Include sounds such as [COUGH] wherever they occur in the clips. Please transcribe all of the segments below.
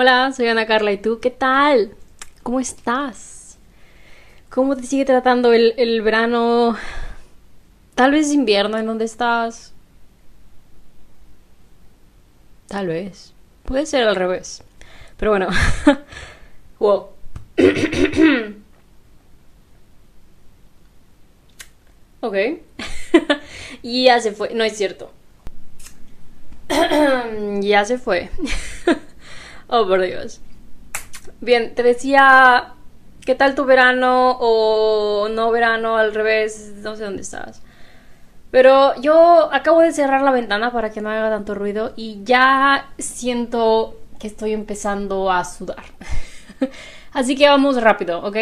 Hola, soy Ana Carla y tú, ¿qué tal? ¿Cómo estás? ¿Cómo te sigue tratando el, el verano? Tal vez invierno en donde estás. Tal vez. Puede ser al revés. Pero bueno. [LAUGHS] wow. [COUGHS] ok. [LAUGHS] y ya se fue. No es cierto. [COUGHS] ya se fue. [LAUGHS] oh, por Dios. Bien, te decía, ¿qué tal tu verano o no verano al revés? No sé dónde estabas. Pero yo acabo de cerrar la ventana para que no haga tanto ruido y ya siento que estoy empezando a sudar. [LAUGHS] Así que vamos rápido, ¿ok?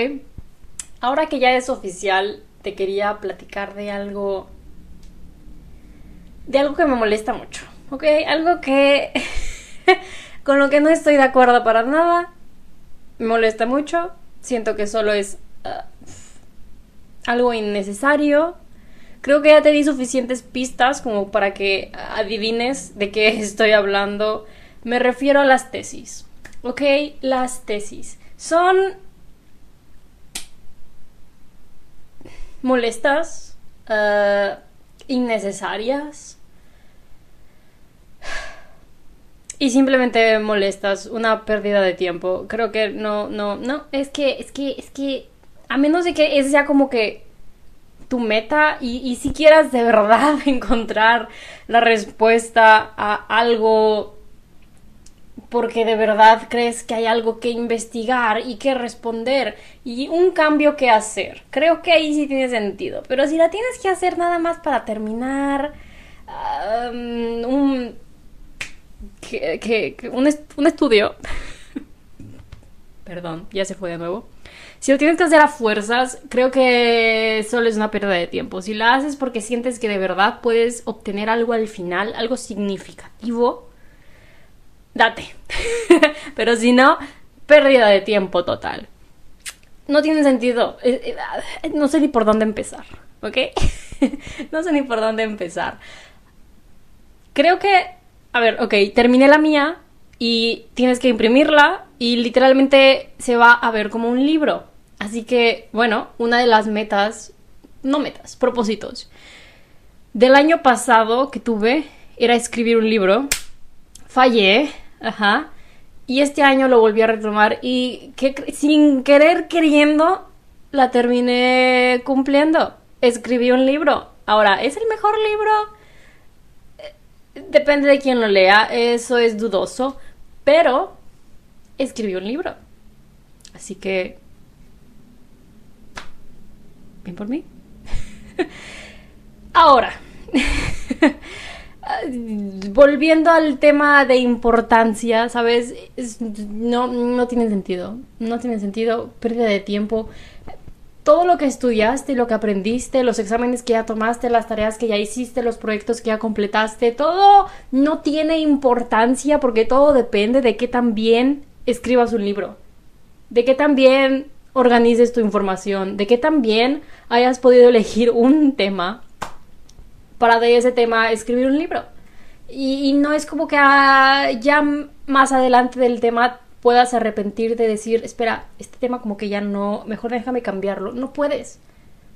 Ahora que ya es oficial, te quería platicar de algo... De algo que me molesta mucho, ¿ok? Algo que... [LAUGHS] con lo que no estoy de acuerdo para nada. Me molesta mucho. Siento que solo es... Uh, algo innecesario Creo que ya te di suficientes pistas como para que adivines de qué [LAUGHS] estoy hablando. Me refiero a las tesis. ¿Ok? Las tesis. Son molestas, uh, innecesarias y simplemente molestas, una pérdida de tiempo. Creo que no, no, no, es que, es que, es que, a menos de que es ya como que tu meta y, si quieras de verdad [LAUGHS] encontrar la respuesta a algo porque de verdad crees que hay algo que investigar y que responder y un cambio que hacer. Creo que ahí sí tiene sentido. Pero si la tienes que hacer nada más para terminar un, que, un, un estudio. [LAUGHS] Perdón, ya se fue de nuevo. Si lo tienes que hacer a fuerzas, creo que solo es una pérdida de tiempo. Si la haces porque sientes que de verdad puedes obtener algo al final, algo significativo, date. [LAUGHS] Pero si no, pérdida de tiempo total. No tiene sentido. Eh, eh, no sé ni por dónde empezar, ¿ok? [LAUGHS] no sé ni por dónde empezar. Creo que, a ver, ok, terminé la mía y tienes que imprimirla y literalmente se va a ver como un libro. Así que, bueno, una de las metas, no metas, propósitos del año pasado que tuve era escribir un libro. Fallé, ajá. Y este año lo volví a retomar y que, sin querer queriendo la terminé cumpliendo. Escribí un libro. Ahora, ¿es el mejor libro? Depende de quién lo lea, eso es dudoso. Pero escribió un libro. Así que... Bien por mí. [LAUGHS] Ahora, [LAUGHS] volviendo al tema de importancia, ¿sabes? no, no tiene sentido. No tiene sentido. Pérdida de tiempo todo lo que estudiaste, lo que aprendiste, los exámenes que ya tomaste, las tareas que ya hiciste, los proyectos que ya completaste, todo no tiene importancia porque todo depende de qué tan bien escribas un libro, de qué tan bien organices tu información, de qué tan bien hayas podido elegir un tema para de ese tema escribir un libro. Y, no es como que ah, ya más adelante del tema puedas arrepentir de decir, espera, este tema como que ya no, mejor déjame cambiarlo. No puedes.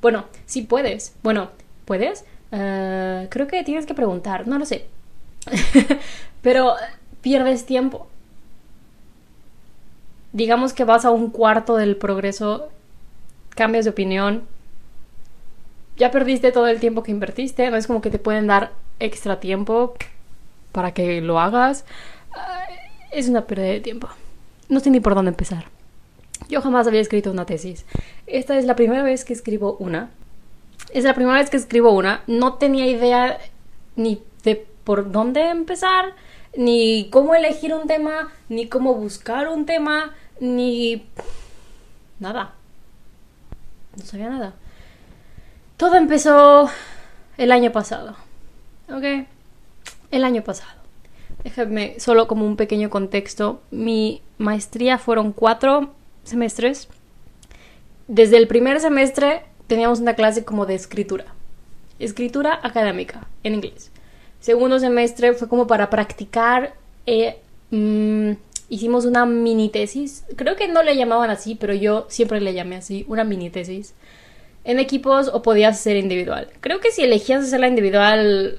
Bueno, sí puedes. Bueno, ¿puedes? Eh, creo que tienes que preguntar, no lo sé. [LAUGHS] Pero pierdes tiempo. Digamos que vas a un cuarto del progreso, cambias de opinión, ya perdiste todo el tiempo que invertiste, no es como que te pueden dar extra tiempo para que lo hagas. Eh, es una pérdida de tiempo no sé ni por dónde empezar. Yo jamás había escrito una tesis. Esta es la primera vez que escribo una. Es la primera vez que escribo una. No tenía idea ni de por dónde empezar, ni cómo elegir un tema, ni cómo buscar un tema, ni nada. No sabía nada. Todo empezó el año pasado. ¿Ok? El año pasado. Déjame solo como un pequeño contexto. Mi maestría fueron cuatro semestres. Desde el primer semestre teníamos una clase como de escritura. Escritura académica en inglés. Segundo semestre fue como para practicar eh, mm, hicimos una mini tesis. Creo que no le llamaban así, pero yo siempre le llamé así, una mini tesis. En equipos o podías hacer individual. Creo que si elegías hacerla individual...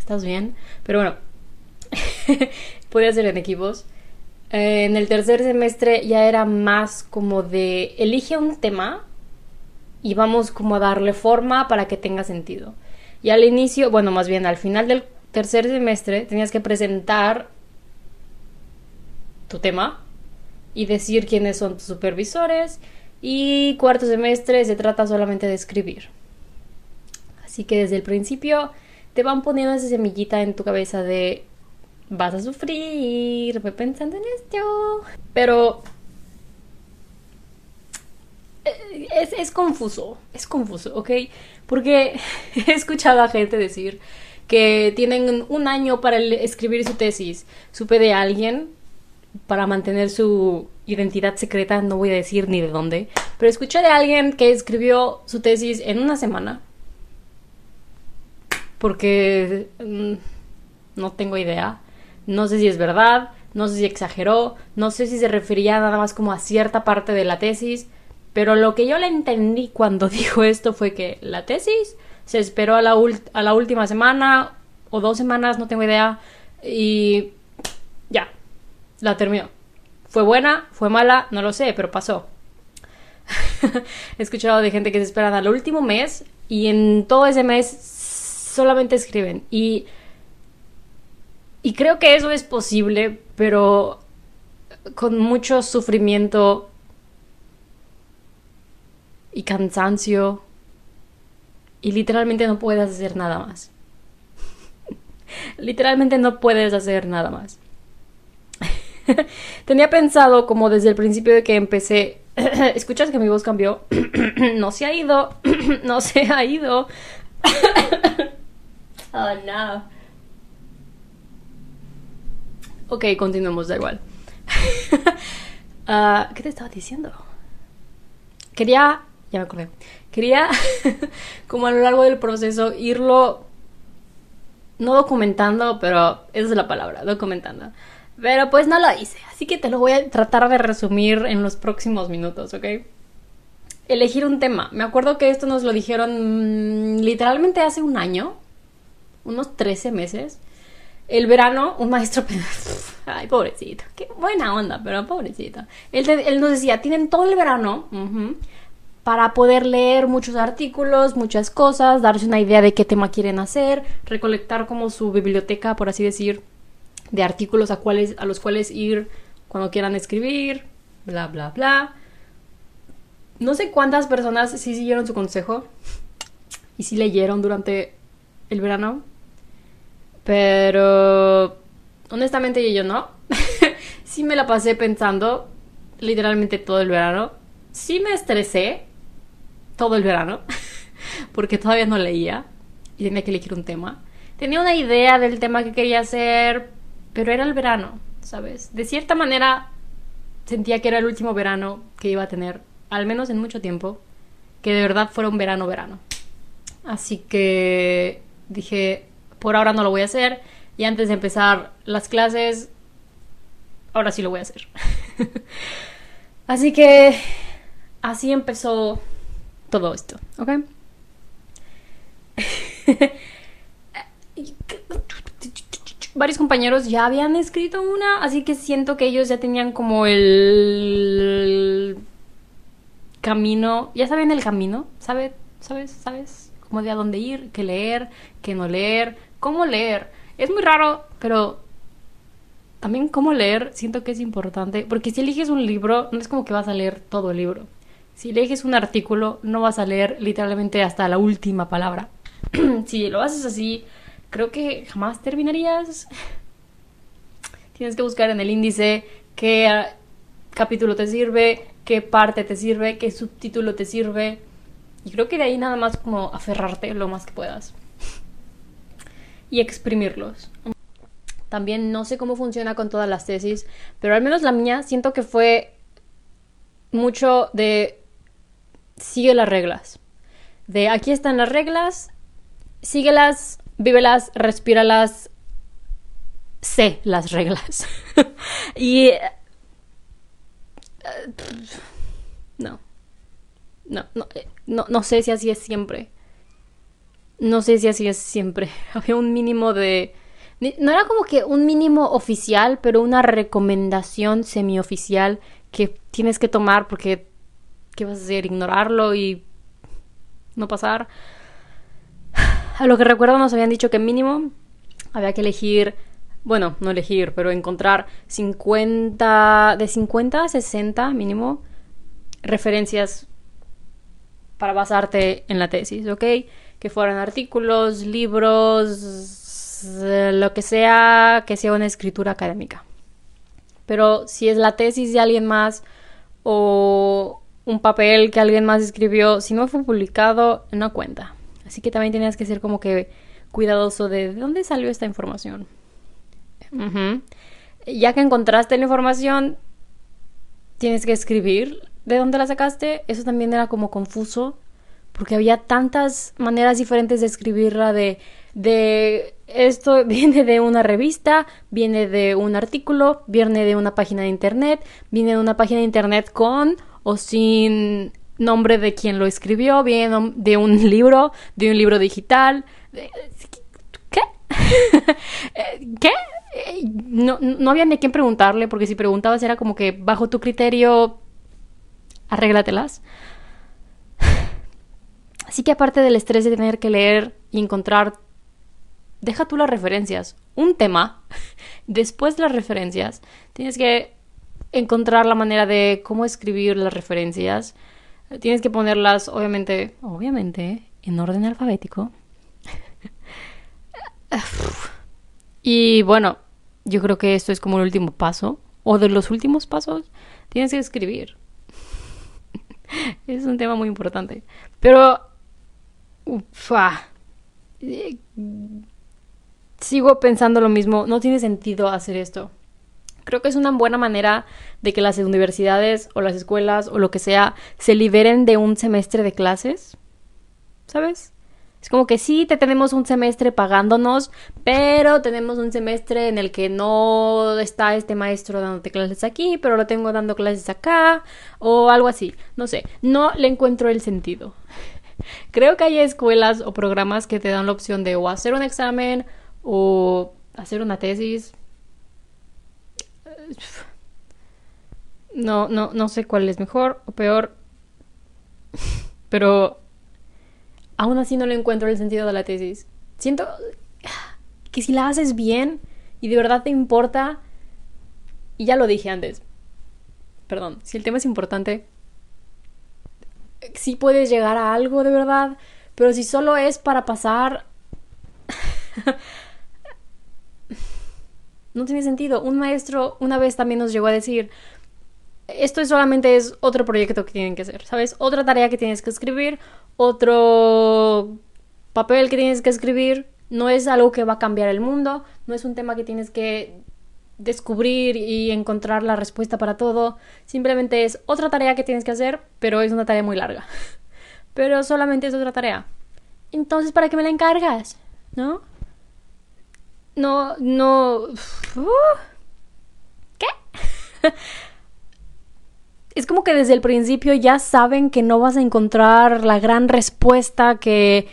¿Estás bien? Pero bueno, [LAUGHS] podías hacer en equipos. Eh, en el tercer semestre ya era más como de elige un tema y vamos como a darle forma para que tenga sentido. Y al inicio, bueno, más bien al final del tercer semestre tenías que presentar tu tema y decir quiénes son tus supervisores y cuarto semestre se trata solamente de escribir. Así que desde el principio te van poniendo esa semillita en tu cabeza de vas a sufrir, voy pensando en esto. Pero eh, es, es, confuso, es confuso, ¿ok? Porque [LAUGHS] he escuchado a gente decir que tienen un año para escribir su tesis. Supe de alguien para mantener su identidad secreta, no voy a decir ni de dónde, pero escuché de alguien que escribió su tesis en una semana. Porque mm, no tengo idea. No sé si es verdad, no sé si exageró, no sé si se refería nada más como a cierta parte de la tesis, pero lo que yo le entendí cuando [LAUGHS] dijo esto fue que la tesis se esperó a la, a la última semana o dos semanas, no tengo idea, y ya, la terminó. ¿Fue buena? ¿Fue mala? No lo sé, pero pasó. [LAUGHS] He escuchado de gente que se esperan al último mes y en todo ese mes solamente escriben. Y, y creo que eso es posible, pero con mucho sufrimiento y cansancio y literalmente no puedes hacer nada más. [LAUGHS] literalmente no puedes hacer nada más. [LAUGHS] Tenía pensado como desde el principio de que empecé... [CLEARS THROAT] ¿Escuchas que mi voz cambió? [CLEARS THROAT] no se ha ido. [CLEARS THROAT] no se ha ido. oh [LAUGHS] no. Ok, continuemos, da igual. [LAUGHS] Ah, ¿Qué te estaba diciendo? Quería ya me acordé. Quería, [LAUGHS] como a lo largo del proceso, irlo, no documentando, pero esa es la palabra, documentando. Pero pues no lo hice, así que te lo voy a tratar de resumir en los próximos minutos, ¿ok? Elegir un tema. Me acuerdo que esto nos lo dijeron mm, literalmente hace un año, unos 13 meses. El verano, un maestro... [LAUGHS] Ay, pobrecito. Qué buena onda, pero pobrecito. Él, él nos decía, tienen todo el verano para poder leer muchos artículos, muchas cosas, darse una idea de qué tema quieren hacer, recolectar como su biblioteca, por así decir, de artículos a, a los cuales ir cuando quieran escribir, bla, bla, bla. No sé cuántas personas sí siguieron su consejo y sí leyeron durante el verano, pero honestamente yo no. [LAUGHS] sí me la pasé pensando literalmente todo el verano. Sí me estresé, todo el verano, [LAUGHS] porque todavía no leía y tenía que elegir un tema. Tenía una idea del tema que quería hacer, pero era el verano, ¿sabes? De cierta manera sentía que era el último verano que iba a tener, al menos en mucho tiempo, que de verdad fuera un verano verano. Así que dije, por ahora no lo voy a hacer y antes de empezar las clases, ahora sí lo voy a hacer. [LAUGHS] Así que así empezó todo esto, ¿ok? [LAUGHS] Varios compañeros ya habían escrito una, así que siento que ellos ya tenían como el camino, ya saben el camino, ¿sabes? ¿Sabes? ¿Sabes? Como de a dónde ir, qué leer, qué no leer, cómo leer. Es muy raro, pero también cómo leer siento que es importante, porque si eliges un libro, no es como que vas a leer todo el libro. Si lees un artículo, no vas a leer literalmente hasta la última palabra. [CLEARS THROAT] si lo haces así, creo que jamás terminarías. Tienes que buscar en el índice qué ah, capítulo te sirve, qué parte te sirve, qué subtítulo te sirve. Y creo que de ahí nada más como aferrarte lo más que puedas. Y exprimirlos. También no sé cómo funciona con todas las tesis, pero al menos la mía siento que fue mucho de sigue las reglas. De aquí están las reglas, síguelas, vívelas, respíralas sé las reglas. [LAUGHS] y... Eh, no. No, no, eh, no, no sé si así es siempre. No sé si así es siempre. [LAUGHS] Había un mínimo de... No era como que un mínimo oficial, pero una recomendación semioficial que tienes que tomar porque ¿qué vas a hacer? Ignorarlo y no pasar. [SIGHS] A lo que recuerdo nos habían dicho que mínimo había que elegir, bueno, no elegir, pero encontrar 50, de 50 a 60 mínimo referencias para basarte en la tesis, ¿ok? Que fueran artículos, libros, lo que sea, que sea una escritura académica. Pero si es la tesis de alguien más o un papel que alguien más escribió, si no fue publicado, no cuenta. Así que también tenías que ser como que cuidadoso de, ¿de dónde salió esta información. Ya que encontraste la información, tienes que escribir de dónde la sacaste. Eso también era como confuso, porque había tantas maneras diferentes de escribirla de, de esto [LAUGHS] viene de una revista, viene de un artículo, viene de una página de internet, viene de una página de internet con o sin nombre de quien lo escribió, viene de un [LAUGHS] libro, de un libro digital. ¿Qué? [LAUGHS] ¿Qué? No, no había ni a quién preguntarle, porque si preguntabas era como que bajo tu criterio, arréglatelas. Así que aparte del estrés de tener que leer y encontrar, deja tú las referencias, un tema, [LAUGHS] después las referencias, tienes que encontrar la manera de cómo escribir las referencias. Tienes que ponerlas, obviamente, obviamente, en orden alfabético. [LAUGHS] y bueno, yo creo que esto es como el último paso, o de los últimos pasos, tienes que escribir. [LAUGHS] es un tema muy importante. Pero, ufa, sigo pensando lo mismo, no tiene sentido hacer esto. Creo que es una buena manera de que las universidades o las escuelas o lo que sea se liberen de un semestre de clases. ¿Sabes? Es como que sí, te tenemos un semestre pagándonos, pero tenemos un semestre en el que no está este maestro dándote clases aquí, pero lo tengo dando clases acá, o algo así. No sé, no le encuentro el sentido. Creo que hay escuelas o programas que te dan la opción de o hacer un examen o hacer una tesis, no, no, no sé cuál es mejor o peor. Pero aún así no le encuentro el sentido de la tesis. Siento que si la haces bien y de verdad te importa, y ya lo dije antes, perdón, si el tema es importante, sí puedes llegar a algo de verdad, pero si solo es para pasar [LAUGHS] no tiene sentido. Un maestro una vez también nos llegó a decir, esto solamente es otro proyecto que tienen que hacer, ¿sabes? Otra tarea que tienes que escribir, otro papel que tienes que escribir, no es algo que va a cambiar el mundo, no es un tema que tienes que descubrir y encontrar la respuesta para todo, simplemente es otra tarea que tienes que hacer, pero es una tarea muy larga. [LAUGHS] Pero solamente es otra tarea. Entonces, ¿para qué me la encargas? ¿No? no, no... ¿Qué? [LAUGHS] es como que desde el principio ya saben que no vas a encontrar la gran respuesta que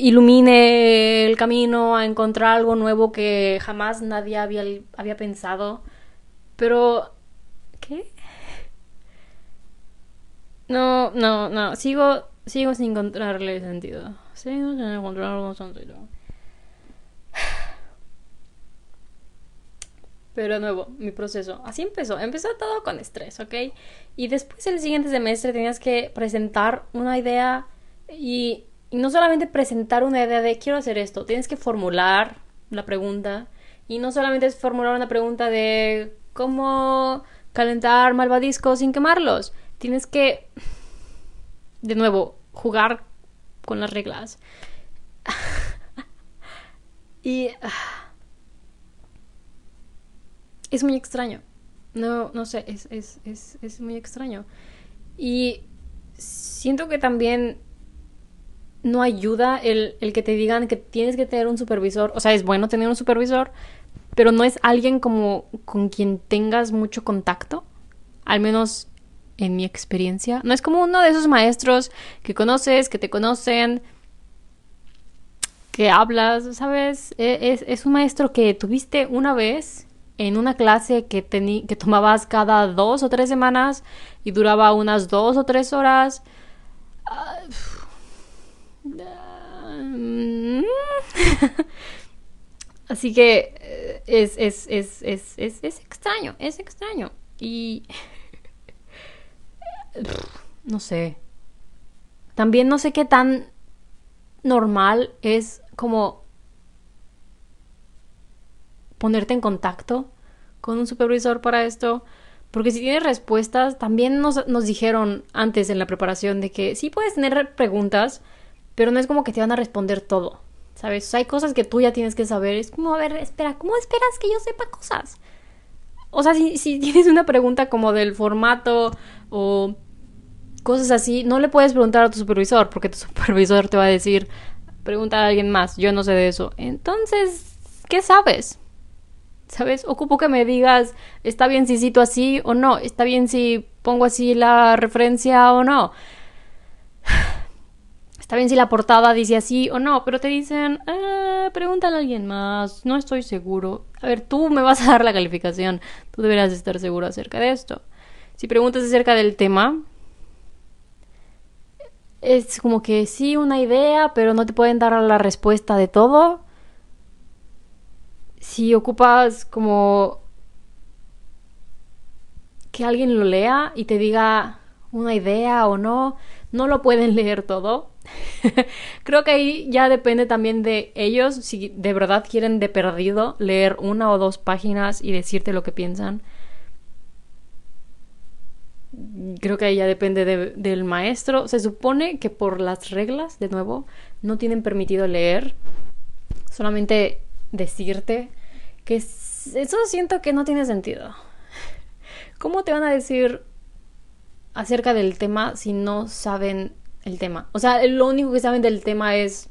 ilumine el camino a encontrar algo nuevo que jamás nadie había, había pensado. Pero... ¿Qué? No, no, no. Sigo, sigo sin encontrarle sentido. Sigo sin encontrarle sentido. Pero de nuevo, mi proceso. Así empezó. Empezó todo con estrés, ¿ok? Y después el siguiente semestre tenías que presentar una idea y, no solamente presentar una idea de quiero hacer esto, tienes que formular la pregunta. Y no solamente es formular una pregunta de cómo calentar malvadiscos sin quemarlos. Tienes que, de nuevo, jugar con las reglas. [LAUGHS] y... Ah, es muy extraño. No, no sé, es, es, es, es muy extraño. Y siento que también no ayuda el, el, que te digan que tienes que tener un supervisor. O sea, es bueno tener un supervisor, pero no es alguien como con quien tengas mucho contacto, al menos en mi experiencia. No es como uno de esos maestros que conoces, que te conocen, que hablas, ¿sabes? E, es, es un maestro que tuviste una vez en una clase que, que tomabas cada dos o tres semanas y duraba unas dos o tres horas. [LAUGHS] Así que eh, es, es, es, es, es extraño, es extraño. Y... [LAUGHS] No sé. También no sé qué tan normal es como ponerte en contacto con un supervisor para esto. Porque si tienes respuestas, también nos, nos, dijeron antes en la preparación de que sí puedes tener preguntas, pero no es como que te van a responder todo. ¿Sabes? hay cosas que tú ya tienes que saber. Es como, a ver, espera, ¿cómo esperas que yo sepa cosas? O sea, si, si [LAUGHS] tienes una pregunta como del formato o cosas así, no le puedes preguntar a tu supervisor, porque tu [LAUGHS] supervisor te va a decir, pregunta a alguien más, yo no sé de eso. Entonces, ¿qué sabes? ¿Sabes? Ocupo que me digas, ¿está bien si cito así o no? ¿Está bien si pongo así la referencia o no? Está bien si la portada dice así o no, pero te dicen, eh, pregúntale a alguien más, no estoy seguro. A ver, tú me vas a dar la calificación, tú deberías estar seguro acerca de esto. Si preguntas acerca del tema, es como que sí, una idea, pero no te pueden dar la respuesta de todo. Si ocupas como que alguien lo lea y te diga una idea o no, no lo pueden leer todo. [LAUGHS] Creo que ahí ya depende también de ellos, si de verdad quieren de perdido leer una o dos páginas y decirte lo que piensan creo que ahí ya depende del maestro. Se supone que por las reglas, de nuevo, no tienen permitido leer, solamente decirte que eso siento que no tiene sentido. [LAUGHS] ¿Cómo te van a decir acerca del tema si no saben el tema? O sea, lo único que saben del tema es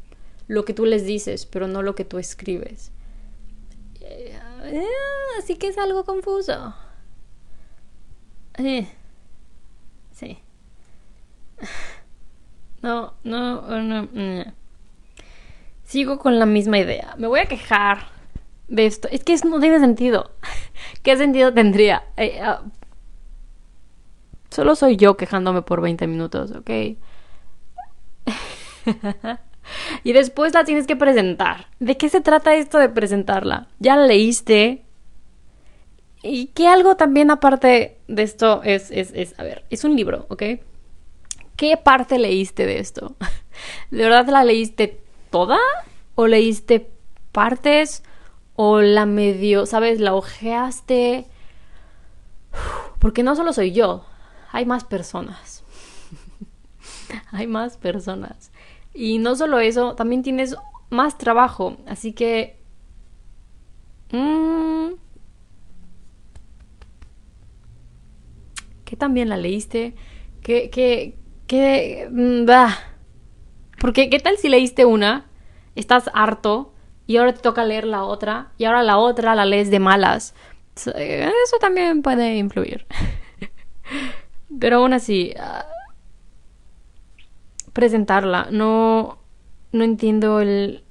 lo que tú les dices, pero no lo que tú escribes. Eh, así que es algo confuso. Eh. Sí. [LAUGHS] No, no, no, no. Sigo con la misma idea. Me voy a quejar de esto. Es que no tiene sentido. [LAUGHS] ¿Qué sentido tendría? Eh, ah, solo soy yo quejándome por 20 minutos, ¿ok? [LAUGHS] y después la tienes que presentar. ¿De qué se trata esto de presentarla? ¿Ya la leíste? Y que algo también aparte de esto es, es, es, a ver, es un libro, ¿ok? ¿Qué parte leíste de esto? [LAUGHS] ¿De verdad la leíste toda? ¿O leíste partes? ¿O la medio, sabes, la ojeaste? Porque no solo soy yo, hay más personas. [LAUGHS] hay más personas. Y no solo eso, también tienes más trabajo. Así que... Mmm, ¿Qué también la leíste? ¿Qué, qué, qué, mm, Porque, ¿qué tal si leíste una, estás harto y ahora te toca leer la otra y ahora la otra la lees de malas? Eso también puede influir. [LAUGHS] Pero aún así, ah, presentarla, no, no entiendo el,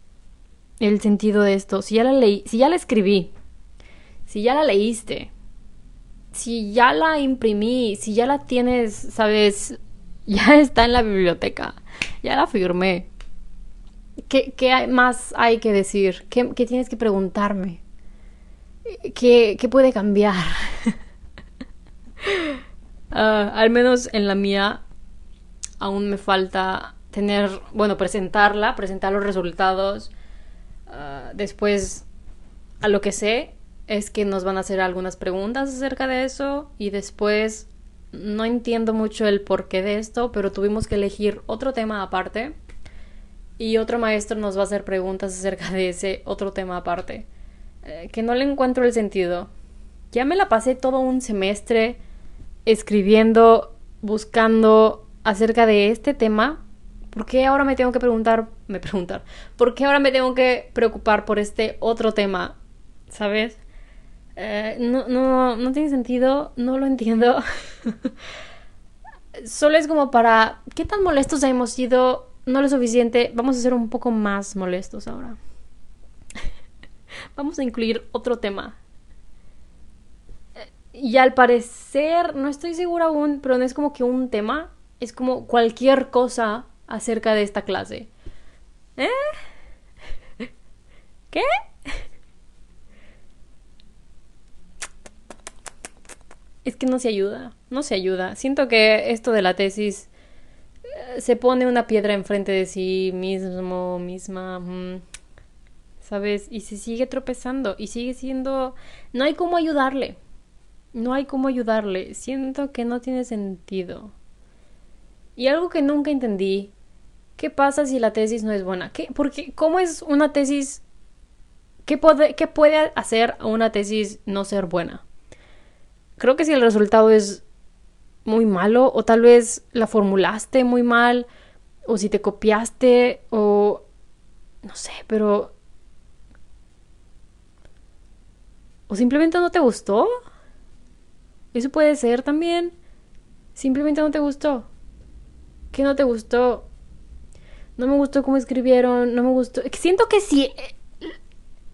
el sentido de esto. Si ya la leí, si ya la escribí, si ya la leíste, si ya la imprimí, si ya la tienes, sabes, [LAUGHS] ya está en la biblioteca, ya la firmé. ¿Qué, qué más hay que decir? ¿Qué, tienes que preguntarme? ¿Qué, qué puede cambiar? [LAUGHS] Ah, al menos en la mía aún me falta tener, bueno, presentarla, presentar los resultados. Ah, después, a lo que sé, es que nos van a hacer algunas preguntas acerca de eso y después no entiendo mucho el porqué de esto, pero tuvimos que elegir otro tema aparte y otro maestro nos va a hacer preguntas acerca de ese otro tema aparte, eh, que no le encuentro el sentido. Ya me la pasé todo un semestre escribiendo, buscando acerca de este tema. ¿Por qué ahora me tengo que preguntar, me preguntar, por qué ahora me tengo que preocupar por este otro tema ¿sabes? Eh, no, no, no tiene sentido, no lo entiendo. [LAUGHS] Solo es como para, ¿qué tan molestos hemos sido? No lo suficiente, vamos a ser un poco más molestos ahora. [LAUGHS] vamos a incluir otro tema. Y al parecer, no estoy segura aún, pero no es como que un tema, es como cualquier cosa acerca de esta clase. ¿Eh? [LAUGHS] ¿Qué? Es que no se ayuda, no se ayuda. Siento que esto de la tesis eh, se pone una piedra enfrente de sí mismo, misma, mm, ¿sabes? Y se sigue tropezando y sigue siendo... No hay cómo ayudarle. No hay cómo ayudarle. Siento que no tiene sentido. Y algo que nunca entendí, ¿qué pasa si la tesis no es buena? ¿Qué? Porque, ¿cómo es una tesis? ¿Qué puede, ¿Qué puede hacer una tesis no ser buena? Creo que si el resultado es muy malo, o tal vez la formulaste muy mal, o si te copiaste, o no sé, pero... ¿O simplemente no te gustó? Eso puede ser también. Simplemente no te gustó. ¿Qué no te gustó? No me gustó cómo escribieron, no me gustó. Siento que si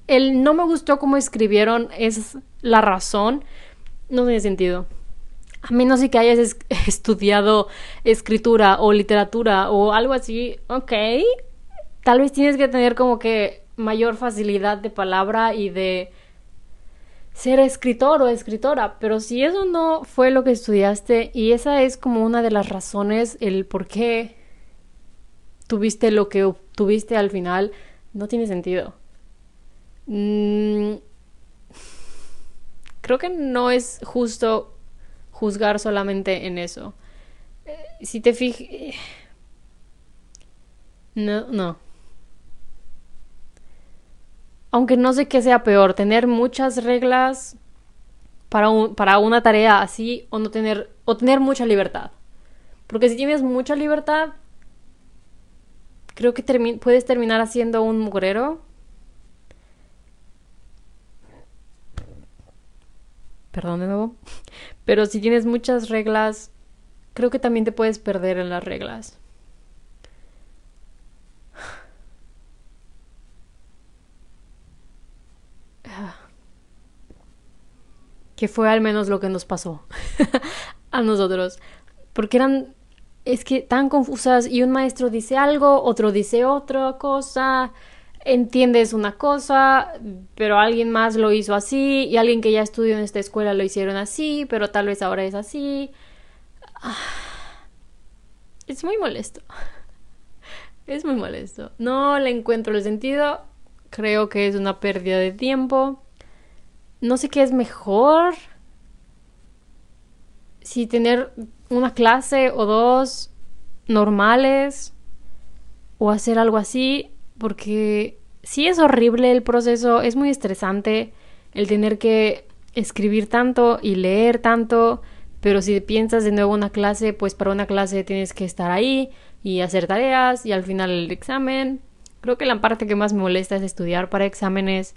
el no me gustó cómo escribieron es la razón, no tiene sentido. A menos que hayas [LAUGHS] estudiado escritura o literatura o algo así, ok. Tal vez tienes que tener como que mayor facilidad de palabra y de ser escritor o escritora, pero si eso no fue lo que estudiaste y esa es como una de las razones, el por qué tuviste lo que obtuviste al final, no tiene sentido. Mm, creo que no es justo juzgar solamente en eso. Eh, si te fijas... No, no aunque no sé qué sea peor, tener muchas reglas para, para una tarea así o no tener, o tener mucha libertad. Porque si tienes mucha libertad, creo que puedes terminar haciendo un mugrero. Perdón de nuevo. [LAUGHS] Pero si tienes muchas reglas, creo que también te puedes perder en las reglas. Que fue al menos lo que nos pasó [LAUGHS] a nosotros, porque eran, es que tan confusas y un maestro dice algo, otro dice otra cosa, entiendes una cosa, pero alguien más lo hizo así y alguien que ya estudió en esta escuela lo hicieron así, pero tal vez ahora es así. Es muy molesto. [LAUGHS] Es muy molesto. No le encuentro el sentido. Creo que es una pérdida de tiempo no sé qué es mejor. Si tener una clase o dos normales o hacer algo así, porque sí es horrible el proceso, es muy estresante el tener que escribir tanto y leer tanto, pero si piensas de nuevo una clase, pues para una clase tienes que estar ahí y hacer tareas y al final el examen. Creo que la parte que más me molesta es estudiar para exámenes.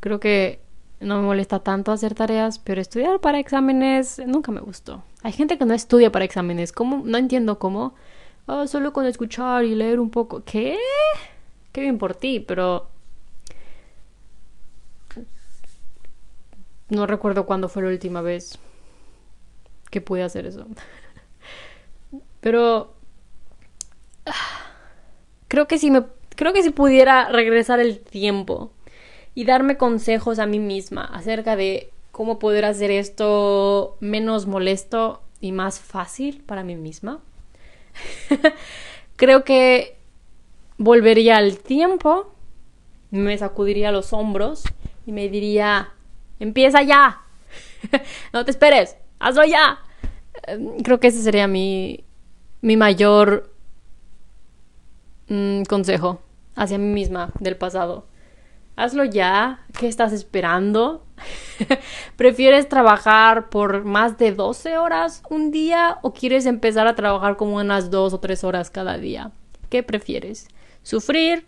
Creo que no me molesta tanto hacer tareas, pero estudiar para exámenes nunca me gustó. Hay gente que no estudia para exámenes, ¿cómo? No entiendo cómo. Oh, solo con escuchar y leer un poco. ¿Qué? Qué bien por ti, pero... No recuerdo cuándo fue la última vez que pude hacer eso. [LAUGHS] Pero... Creo que si me... Creo que si pudiera regresar el tiempo y darme consejos a mí misma acerca de cómo poder hacer esto menos molesto y más fácil para mí misma. [LAUGHS] Creo que volvería al tiempo, me sacudiría los hombros y me diría, empieza ya, [LAUGHS] no te esperes, hazlo ya. Em, creo que ese sería mi, mi mayor mm, consejo hacia mí misma del pasado hazlo ya. ¿Qué estás esperando? [LAUGHS] ¿Prefieres trabajar por más de 12 horas un día o quieres empezar a trabajar como unas 2 o 3 horas cada día? ¿Qué prefieres? ¿Sufrir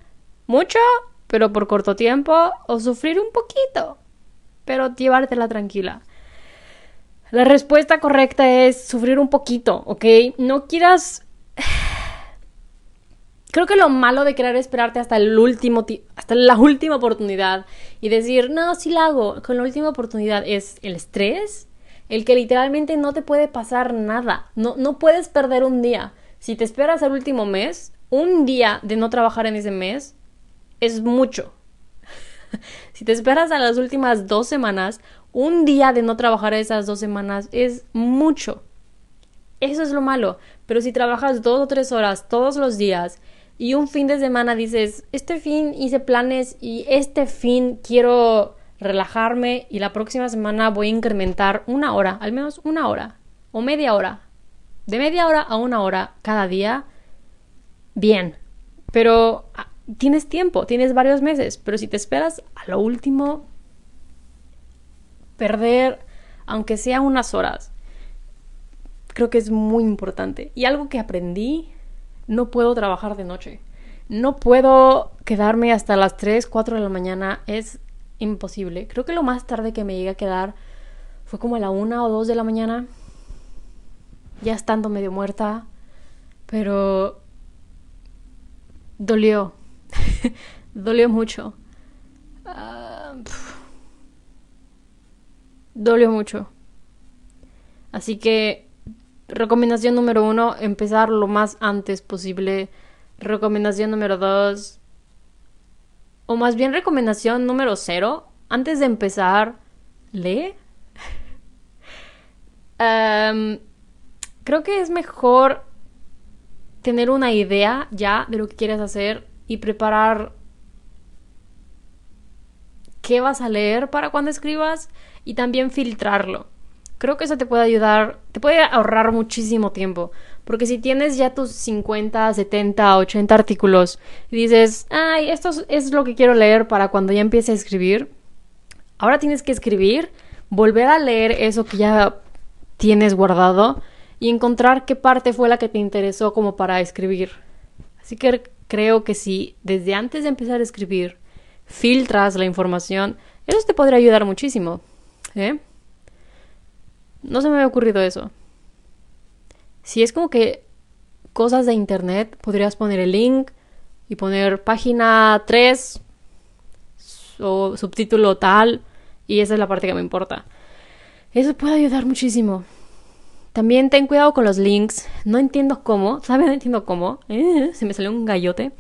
mucho, pero por corto tiempo? ¿O sufrir un poquito, pero llevártela tranquila. La respuesta correcta es sufrir un poquito, ¿ok? No quieras... Creo que lo malo de querer esperarte hasta el último hasta la última oportunidad y decir, "No, sí la hago", con la última oportunidad es el estrés, el que literalmente no te puede pasar nada. No no puedes perder un día. Si te esperas al último mes, un día de no trabajar en ese mes es mucho. [LAUGHS] si te esperas a las últimas dos semanas, un día de no trabajar esas dos semanas es mucho. Eso es lo malo. Pero si trabajas dos o tres horas todos los días y un fin de semana dices, este fin hice planes y este fin quiero relajarme y la próxima semana voy a incrementar una hora, al menos una hora o media hora. De media hora a una hora cada día, bien. Pero ah, tienes tiempo, tienes varios meses, pero si te esperas a lo último, perder, aunque sea unas horas, creo que es muy importante. Y algo que aprendí, no puedo trabajar de noche. No puedo quedarme hasta las 3, 4 de la mañana. Es imposible. Creo que lo más tarde que me llegué a quedar fue como a la 1 o 2 de la mañana. Ya estando medio muerta. Pero dolió. [LAUGHS] dolió mucho. Uh, dolió mucho. Así que recomendación número uno, empezar lo más antes posible. Recomendación número dos, o más bien recomendación número cero, antes de empezar, lee. um, [LAUGHS] creo que es mejor tener una idea ya de lo que quieres hacer y preparar qué vas a leer para cuando escribas y también filtrarlo. Creo que eso te puede ayudar, te puede ahorrar muchísimo tiempo. Porque si tienes ya tus 50, 70, 80 artículos y dices, ay, esto es lo que quiero leer para cuando ya empiece a escribir, ahora tienes que escribir, volver a leer eso que ya tienes guardado y encontrar qué parte fue la que te interesó como para escribir. Así que creo que si desde antes de empezar a escribir filtras la información, eso te podría ayudar muchísimo. ¿eh? No se me había ocurrido eso. Si es como que cosas de internet, podrías poner el link y poner página 3 o subtítulo tal y esa es la parte que me importa. Eso puede ayudar muchísimo. También ten cuidado con los links. No entiendo cómo. ¿Sabes? No entiendo cómo. Eh, se me salió un gallote.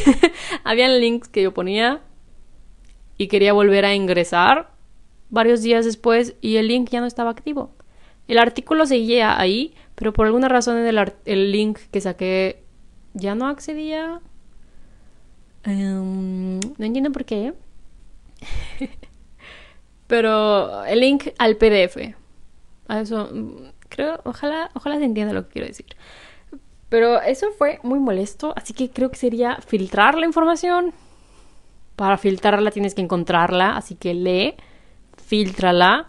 [LAUGHS] Habían links que yo ponía y quería volver a ingresar varios días después y el link ya no estaba activo. El artículo seguía ahí, pero por alguna razón en el, link que saqué ya no accedía. Em, no entiendo por qué. [LAUGHS] pero el link al PDF. A eso creo, ojalá, ojalá se entienda lo que quiero decir. Pero eso fue muy molesto, así que creo que sería filtrar la información. Para filtrarla tienes que encontrarla, así que lee, filtrala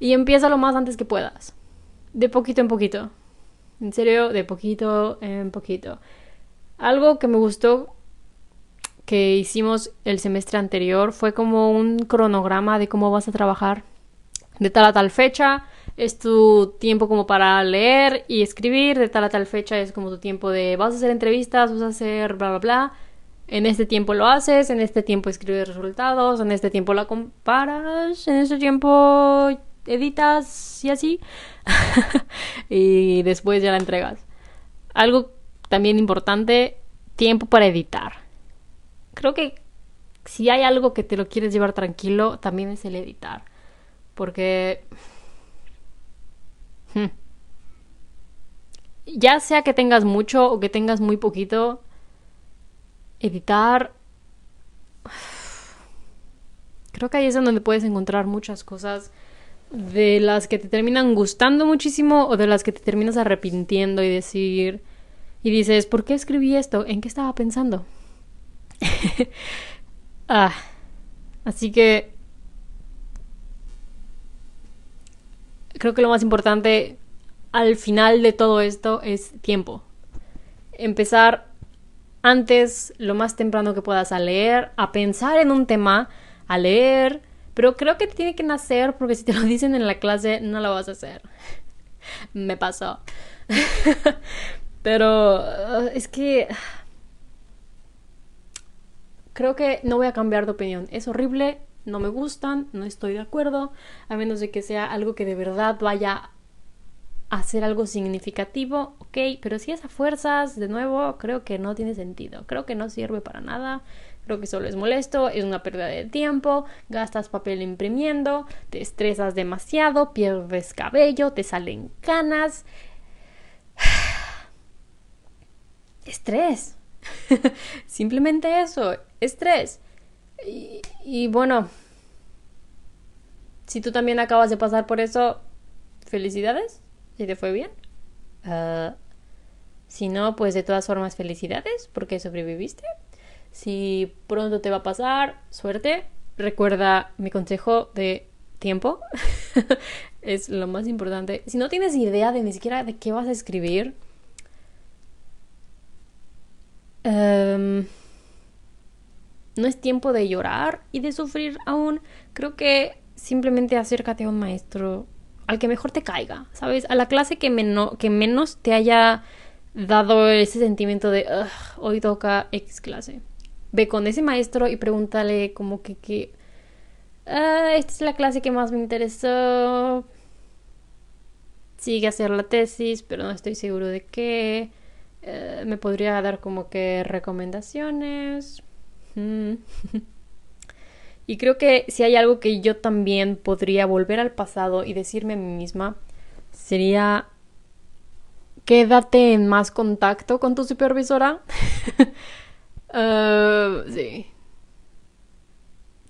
y empieza lo más antes que puedas. De poquito en poquito. En serio, de poquito en poquito. Algo que me gustó que hicimos el semestre anterior fue como un cronograma de cómo vas a trabajar de tal a tal fecha es tu tiempo como para leer y escribir, de tal a tal fecha es como tu tiempo de vas a hacer entrevistas, vas a hacer bla bla bla. En este tiempo lo haces, en este tiempo escribes resultados, en este tiempo la comparas, en este tiempo editas y así. [LAUGHS] y después ya la entregas. Algo también importante, tiempo para editar. Creo que si hay algo que te lo quieres llevar tranquilo, también es el editar. Porque Hmm. Ya sea que tengas mucho o que tengas muy poquito, editar... Creo que ahí es donde puedes encontrar muchas cosas de las que te terminan gustando muchísimo o de las que te terminas arrepintiendo y decir y dices, ¿por qué escribí esto? ¿En qué estaba pensando? [LAUGHS] ah, así que creo que lo más importante al final de todo esto es tiempo. Empezar antes, lo más temprano que puedas a leer, a pensar en un tema, a leer, Pero creo que tiene que nacer porque si te lo [LAUGHS] dicen en la clase no lo vas a hacer. [LAUGHS] Me pasó. [LAUGHS] Pero uh, es que creo que no voy a cambiar de opinión. Es horrible, no me gustan, no estoy de acuerdo, a menos de que sea algo que de verdad vaya a ser algo significativo, ok, pero si es a fuerzas, de nuevo, creo que no tiene sentido, creo que no sirve para nada, creo que solo es molesto, es una pérdida de tiempo, gastas papel imprimiendo, te estresas demasiado, pierdes cabello, te salen canas. [SIGHS] Estrés. [LAUGHS] Simplemente eso, estrés. Y, bueno, si tú también acabas de pasar por eso, felicidades, si te fue bien. Ah, si no, pues de todas formas, felicidades porque sobreviviste. Si pronto te va a pasar, suerte. Recuerda mi consejo de tiempo. [LAUGHS] es lo más importante. Si no tienes idea de ni siquiera de qué vas a escribir, um, no es tiempo de llorar y de sufrir aún. Creo que simplemente acércate a un maestro al que mejor te caiga, ¿sabes? A la clase que, menos te haya dado ese sentimiento de, hoy toca X clase. Ve con ese maestro y pregúntale como que, que ah, esta es la clase que más me interesó. Sigue a hacer la tesis, pero no estoy seguro de qué. Eh, me podría dar como que recomendaciones. [LAUGHS] y creo que si hay algo que yo también podría volver al pasado y decirme a mí misma, sería quédate en más contacto con tu supervisora. Uh, [LAUGHS] sí.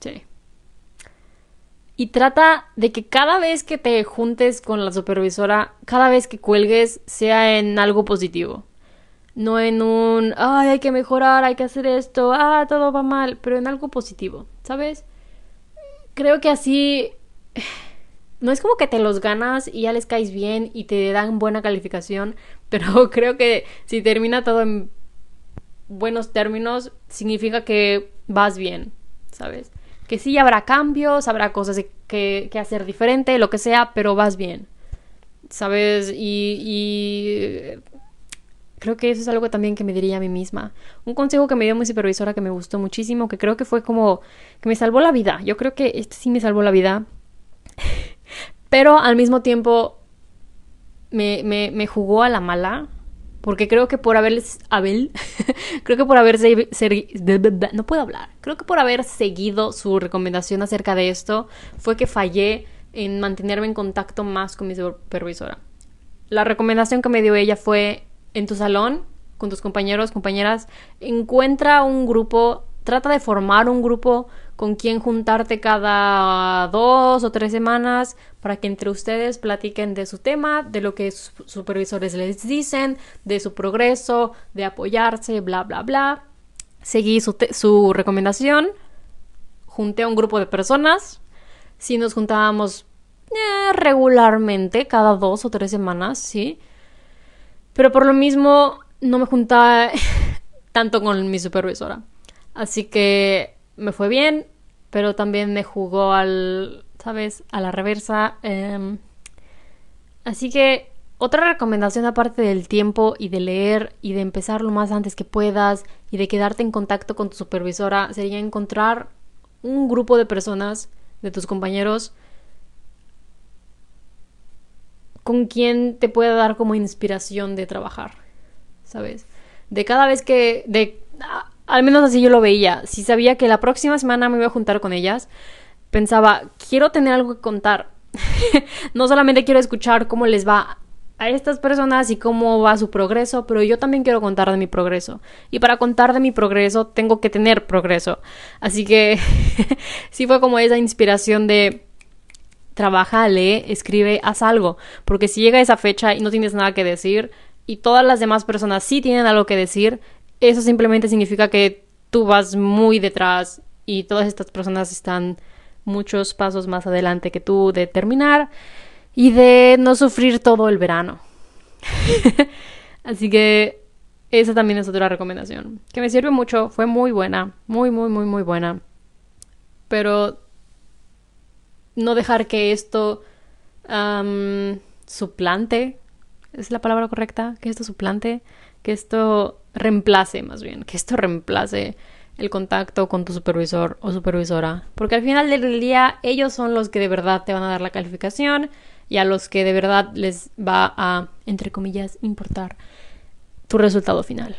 Sí. Y trata de que cada vez que te juntes con la supervisora, cada vez que cuelgues, sea en algo positivo no en un, ay, hay que mejorar, hay que hacer esto, ah, todo va mal, pero en algo positivo, ¿sabes? Creo que así [SIGHS] no es como que te los ganas y ya les caes bien y te dan buena calificación, [LAUGHS] pero creo que si termina todo en buenos términos, significa que vas bien, ¿sabes? Que sí habrá cambios, habrá cosas que, que hacer diferente, lo que sea, pero vas bien, ¿sabes? Y, y Creo que eso es algo también que me diría a mí misma. Un consejo que me dio mi supervisora que me gustó muchísimo, que creo que fue como que me salvó la vida. Yo creo que este sí me salvó la vida. [LAUGHS] Pero al mismo tiempo me, me, me jugó a la mala. Porque creo que por haber... Abel, [LAUGHS] creo que por haber... no puedo hablar. Creo que por haber seguido su recomendación acerca de esto fue que fallé en mantenerme en contacto más con mi supervisora. La recomendación que me dio ella fue en tu salón, con tus compañeros, compañeras, encuentra un grupo, trata de formar un grupo con quien juntarte cada dos o tres semanas para que entre ustedes platiquen de su tema, de lo que sus supervisores les dicen, de su progreso, de apoyarse, bla, bla, bla. Seguí su, su recomendación, junté a un grupo de personas, si nos juntábamos eh, regularmente, cada dos o tres semanas, sí pero por lo mismo no me juntaba [LAUGHS] tanto con mi supervisora. Así que me fue bien, pero también me jugó al, ¿sabes? A la reversa. Em, así que otra recomendación aparte del tiempo y de leer y de empezar lo más antes que puedas y de quedarte en contacto con tu supervisora sería encontrar un grupo de personas, de tus compañeros, con quien te pueda dar como inspiración de trabajar, ¿sabes? De cada vez que, de, al menos así yo lo veía, si sabía que la próxima semana me iba a juntar con ellas, pensaba, quiero tener algo que contar. [LAUGHS] no solamente quiero escuchar cómo les va a estas personas y cómo va su progreso, pero yo también quiero contar de mi progreso. Y para contar de mi progreso tengo que tener progreso. Así que [LAUGHS] sí fue como esa inspiración de trabaja, lee, escribe, haz algo. Porque si llega esa fecha y no tienes nada que decir y todas las demás personas sí tienen algo que decir, eso simplemente significa que tú vas muy detrás y todas estas personas están muchos pasos más adelante que tú de terminar y de no sufrir todo el verano. [LAUGHS] Así que esa también es otra recomendación que me sirve mucho, fue muy buena, muy, muy, muy, muy buena. Pero no dejar que esto suplante, es la palabra correcta, que esto suplante, que esto reemplace más bien, que esto reemplace el contacto con tu supervisor o supervisora, porque al final del día ellos son los que de verdad te van a dar la calificación y a los que de verdad les va a, entre comillas, importar tu resultado final.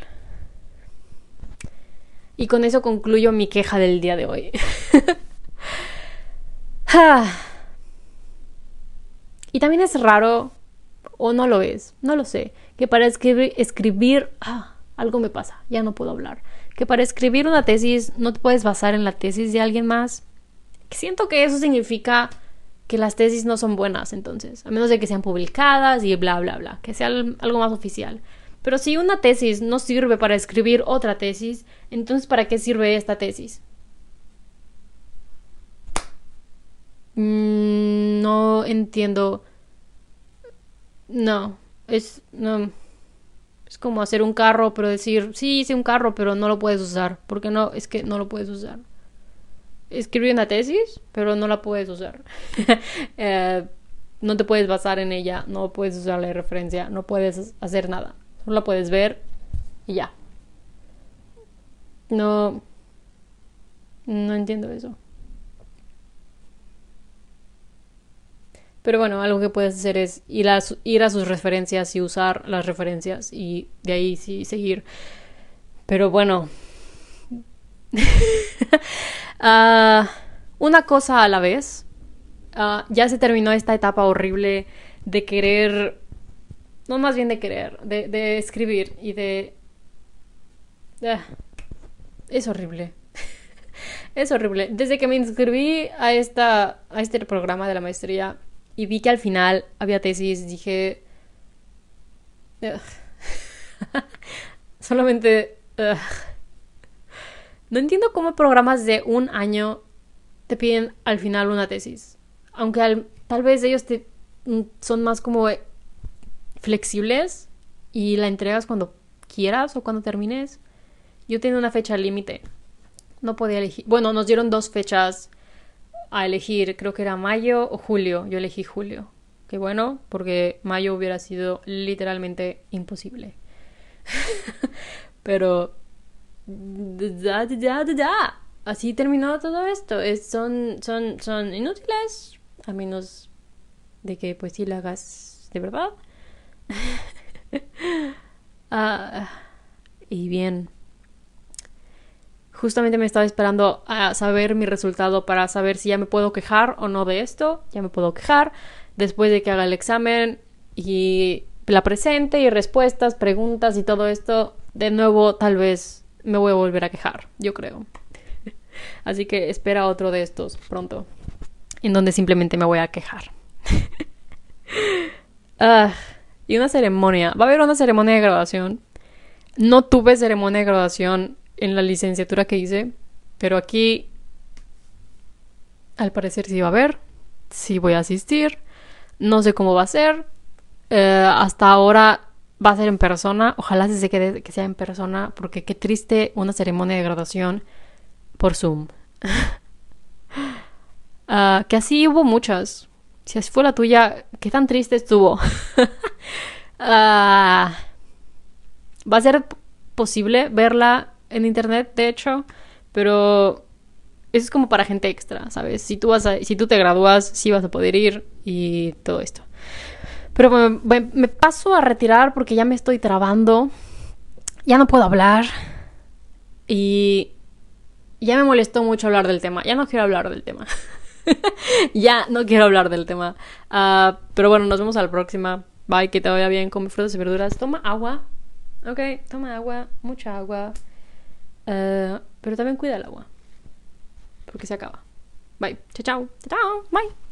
Y con eso concluyo mi queja del día de hoy. [LAUGHS] Y también es raro, o no lo es, no lo sé, que para escribir, escribir ah, algo me pasa, ya no puedo hablar. Que para escribir una tesis no te puedes basar en la tesis de alguien más. Siento que eso significa que las tesis no son buenas entonces, a menos de que sean publicadas y bla, bla, bla, que sea algo más oficial. Pero si una tesis no sirve para escribir otra tesis, entonces ¿para qué sirve esta tesis? No entiendo. No, es no es como hacer un carro, pero decir, sí, hice un carro, pero no lo puedes usar. Porque no, es que no lo puedes usar escribí una tesis, pero no la puedes usar. [LAUGHS] Eh, no te puedes basar en ella, no puedes usar la referencia, no puedes hacer nada. Solo la puedes ver y ya. No. No entiendo eso. Pero bueno, algo que puedes hacer es ir a, ir a sus referencias y usar las referencias y de ahí sí seguir. Pero bueno. [LAUGHS] Ah, una cosa a la vez. Ah, ya se terminó esta etapa horrible de querer, no más bien de querer, de, escribir y de... Ah, es horrible. [LAUGHS] es horrible. Desde que me inscribí a, esta, a este programa de la maestría y vi que al final había tesis, dije... [LAUGHS] Solamente... No entiendo cómo programas de un año te piden al final una tesis. Aunque tal vez ellos te, mm, son más como flexibles y la entregas cuando quieras o cuando termines. Yo tenía una fecha límite. No podía elegir. Bueno, nos dieron dos fechas a elegir. Creo que era mayo o julio. Yo elegí julio. Qué bueno, porque mayo hubiera sido literalmente imposible. [LAUGHS] Pero Así terminó todo esto. Es, son, son, son inútiles, a menos de que pues sí lo hagas de verdad. [LAUGHS] Ah, y bien. Justamente me estaba esperando a saber mi resultado para saber si ya me puedo quejar o no de esto. Ya me puedo quejar después de que haga el examen y la presente y respuestas, preguntas y todo esto. De nuevo, tal vez me voy a volver a quejar, yo creo. [LAUGHS] Así que espera otro de estos pronto, en donde simplemente me voy a quejar. [LAUGHS] Ah, y una ceremonia. Va a haber una ceremonia de graduación. No tuve ceremonia de graduación en la licenciatura que hice, pero aquí al parecer sí va a haber. Sí voy a asistir. No sé cómo va a ser. Eh, hasta ahora va a ser en persona. Ojalá se quede que sea en persona, porque qué triste una ceremonia de graduación por Zoom. [LAUGHS] Ah, que así hubo muchas. Si así fue la tuya, qué tan triste estuvo. [LAUGHS] Ah, va a ser posible verla en internet, de hecho, pero eso es como para gente extra, ¿sabes? Si tú vas a, si tú te gradúas, sí vas a poder ir y todo esto. Pero me, paso a retirar porque ya me estoy trabando. Ya no puedo hablar. Y ya me molestó mucho hablar del tema. Ya no quiero hablar del tema. [LAUGHS] ya no quiero hablar del tema. Ah, pero bueno, nos vemos a la próxima. Bye, que te vaya bien. Come frutas y verduras. Toma agua. Ok, toma agua. Mucha agua. Ah, pero también cuida el agua. Porque se acaba. Bye. Chao, chao. Chao. Bye.